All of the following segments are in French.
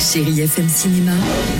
Chérie FM Cinéma,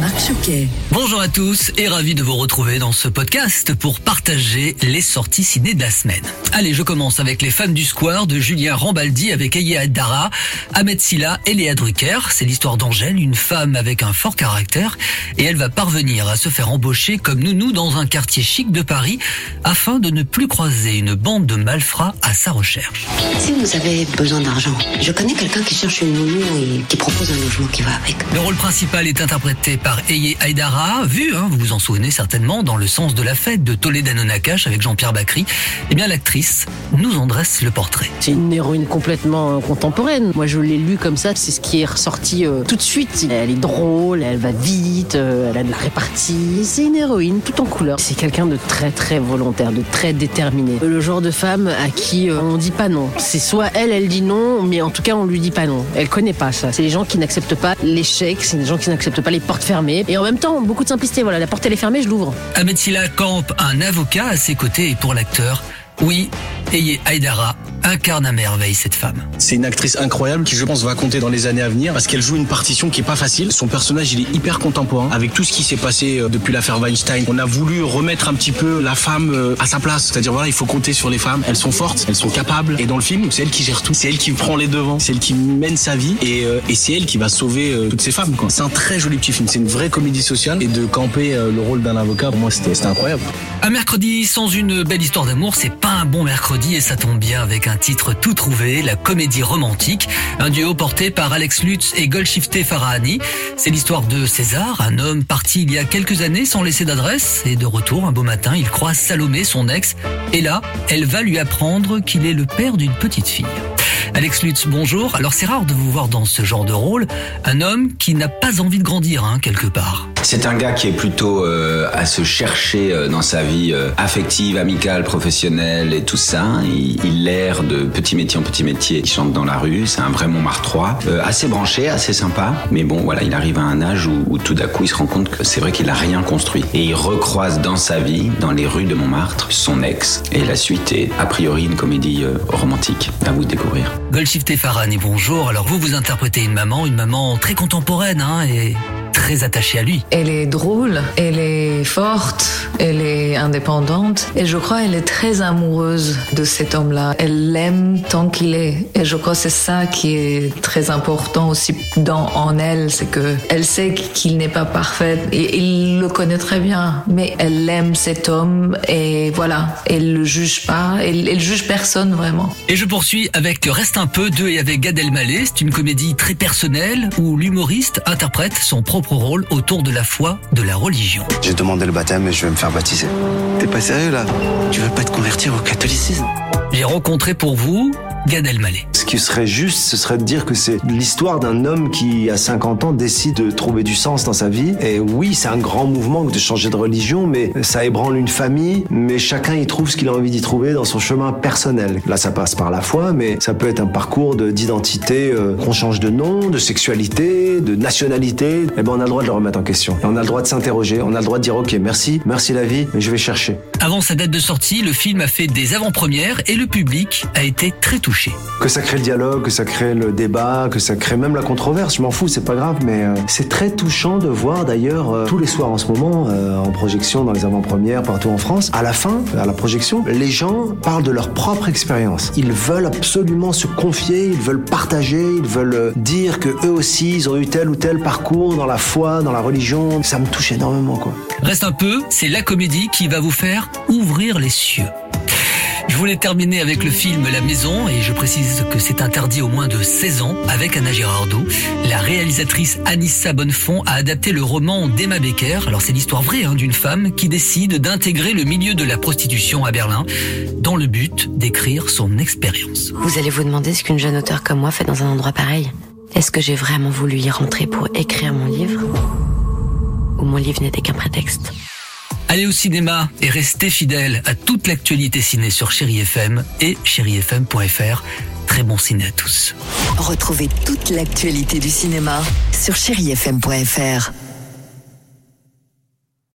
Marc Choquet. Bonjour à tous et ravi de vous retrouver dans ce podcast pour partager les sorties ciné de la semaine. Allez, je commence avec Les Femmes du Square de Julien Rambaldi avec Aya Addara, Ahmed Silla et Léa Drucker. C'est l'histoire d'Angèle, une femme avec un fort caractère et elle va parvenir à se faire embaucher comme nounou dans un quartier chic de Paris afin de ne plus croiser une bande de malfrats à sa recherche. Si vous avez besoin d'argent, je connais quelqu'un qui cherche une nounou et qui propose un logement qui va avec. Le rôle principal est interprété par Eye Aydara, vu, hein, vous vous en souvenez certainement, dans Le sens de la fête de Toledano Nakash avec Jean-Pierre Bacry. Eh bien, l'actrice nous en dresse le portrait. C'est une héroïne complètement euh, contemporaine. Moi, je l'ai lu comme ça, c'est ce qui est ressorti euh, tout de suite. Elle est drôle, elle va vite, euh, elle a de la répartie. C'est une héroïne tout en couleur. C'est quelqu'un de très très volontaire, de très déterminé. Le genre de femme à qui on dit pas non. C'est soit elle, elle dit non, mais en tout cas, on lui dit pas non. Elle connaît pas ça. C'est les gens qui n'acceptent pas c'est des gens qui n'acceptent pas les portes fermées. Et en même temps, beaucoup de simplicité. Voilà, la porte est fermée, je l'ouvre. Ahmed Silla campe un avocat à ses côtés et pour l'acteur, oui, Eye Aydara incarne à merveille cette femme. C'est une actrice incroyable qui, je pense, va compter dans les années à venir parce qu'elle joue une partition qui est pas facile. Son personnage, il est hyper contemporain avec tout ce qui s'est passé euh, depuis l'affaire Weinstein. On a voulu remettre un petit peu la femme euh, à sa place. C'est-à-dire, voilà, il faut compter sur les femmes. Elles sont fortes, elles sont capables. Et dans le film, c'est elle qui gère tout. C'est elle qui prend les devants. C'est elle qui mène sa vie et, euh, et c'est elle qui va sauver toutes ces femmes. C'est un très joli petit film. C'est une vraie comédie sociale et de camper le rôle d'un avocat, pour moi, c'était incroyable. Un mercredi sans une belle histoire d'amour, c'est pas un bon mercredi et ça tombe bien avec un titre tout trouvé, la comédie romantique, un duo porté par Alex Lutz et Golshifteh Farahani. C'est l'histoire de César, un homme parti il y a quelques années sans laisser d'adresse et de retour un beau matin, il croise Salomé, son ex, et là, elle va lui apprendre qu'il est le père d'une petite fille. Alex Lutz, bonjour. Alors c'est rare de vous voir dans ce genre de rôle, un homme qui n'a pas envie de grandir, hein, quelque part. C'est un gars qui est plutôt euh, à se chercher euh, dans sa vie euh, affective, amicale, professionnelle et tout ça. Il, l'air de petit métier en petit métier. Il chante dans la rue, c'est un vrai Montmartre 3. assez branché, assez sympa. Mais bon, voilà, il arrive à un âge où, tout d'un coup il se rend compte que c'est vrai qu'il n'a rien construit. Et il recroise dans sa vie, dans les rues de Montmartre, son ex. Et la suite est a priori une comédie romantique. À vous de découvrir. Golshifteh Farahani, bonjour. Alors vous, vous interprétez une maman, une maman très contemporaine, hein, et très attachée à lui. Elle est drôle, elle est forte, elle est indépendante et je crois elle est très amoureuse de cet homme-là. Elle l'aime tant qu'il est et je crois c'est ça qui est très important aussi dans en elle, c'est que elle sait qu'il n'est pas parfait et il le connaît très bien, mais elle aime cet homme et voilà, elle le juge pas, elle, elle juge personne vraiment. Et je poursuis avec Reste un peu de et avec Gad Elmaleh, c'est une comédie très personnelle où l'humoriste interprète son propre rôle autour de la foi, de la religion. J'ai demandé le baptême je vais me faire baptiser. T'es pas sérieux là? Tu veux pas te convertir au catholicisme? J'ai rencontré pour vous Gad Elmaleh. Ce qui serait juste, ce serait de dire que c'est l'histoire d'un homme qui, à 50 ans, décide de trouver du sens dans sa vie. Et oui, c'est un grand mouvement de changer de religion, mais ça ébranle une famille, mais chacun y trouve ce qu'il a envie d'y trouver dans son chemin personnel. Là, ça passe par la foi, mais ça peut être un parcours d'identité, euh, qu'on change de nom, de sexualité, de nationalité. Eh ben, on a le droit de le remettre en question. Et on a le droit de s'interroger, on a le droit de dire, ok, merci, merci la vie, mais je vais chercher. Avant sa date de sortie, le film a fait des avant-premières et le public a été très touché. Que ça crée le dialogue, que ça crée le débat, que ça crée même la controverse, je m'en fous, c'est pas grave, mais euh, c'est très touchant de voir d'ailleurs euh, tous les soirs en ce moment, euh, en projection dans les avant-premières partout en France, à la fin, à la projection, les gens parlent de leur propre expérience. Ils veulent absolument se confier, ils veulent partager, ils veulent dire que eux aussi, ils ont eu tel ou tel parcours dans la foi, dans la religion. Ça me touche énormément, quoi. Reste un peu, c'est la comédie qui va vous faire ouvrir les cieux. Je voulais terminer avec le film La Maison et je précise que c'est interdit au moins de 16 ans avec Anna Girardot. La réalisatrice Anissa Bonnefond a adapté le roman d'Emma Becker. Alors c'est l'histoire vraie hein, d'une femme qui décide d'intégrer le milieu de la prostitution à Berlin dans le but d'écrire son expérience. Vous allez vous demander ce qu'une jeune auteure comme moi fait dans un endroit pareil. Est-ce que j'ai vraiment voulu y rentrer pour écrire mon livre? Ou mon livre n'était qu'un prétexte? Allez au cinéma et restez fidèles à toute l'actualité ciné sur Chéri FM et chérifm.fr. Très bon ciné à tous. Retrouvez toute l'actualité du cinéma sur chérifm.fr.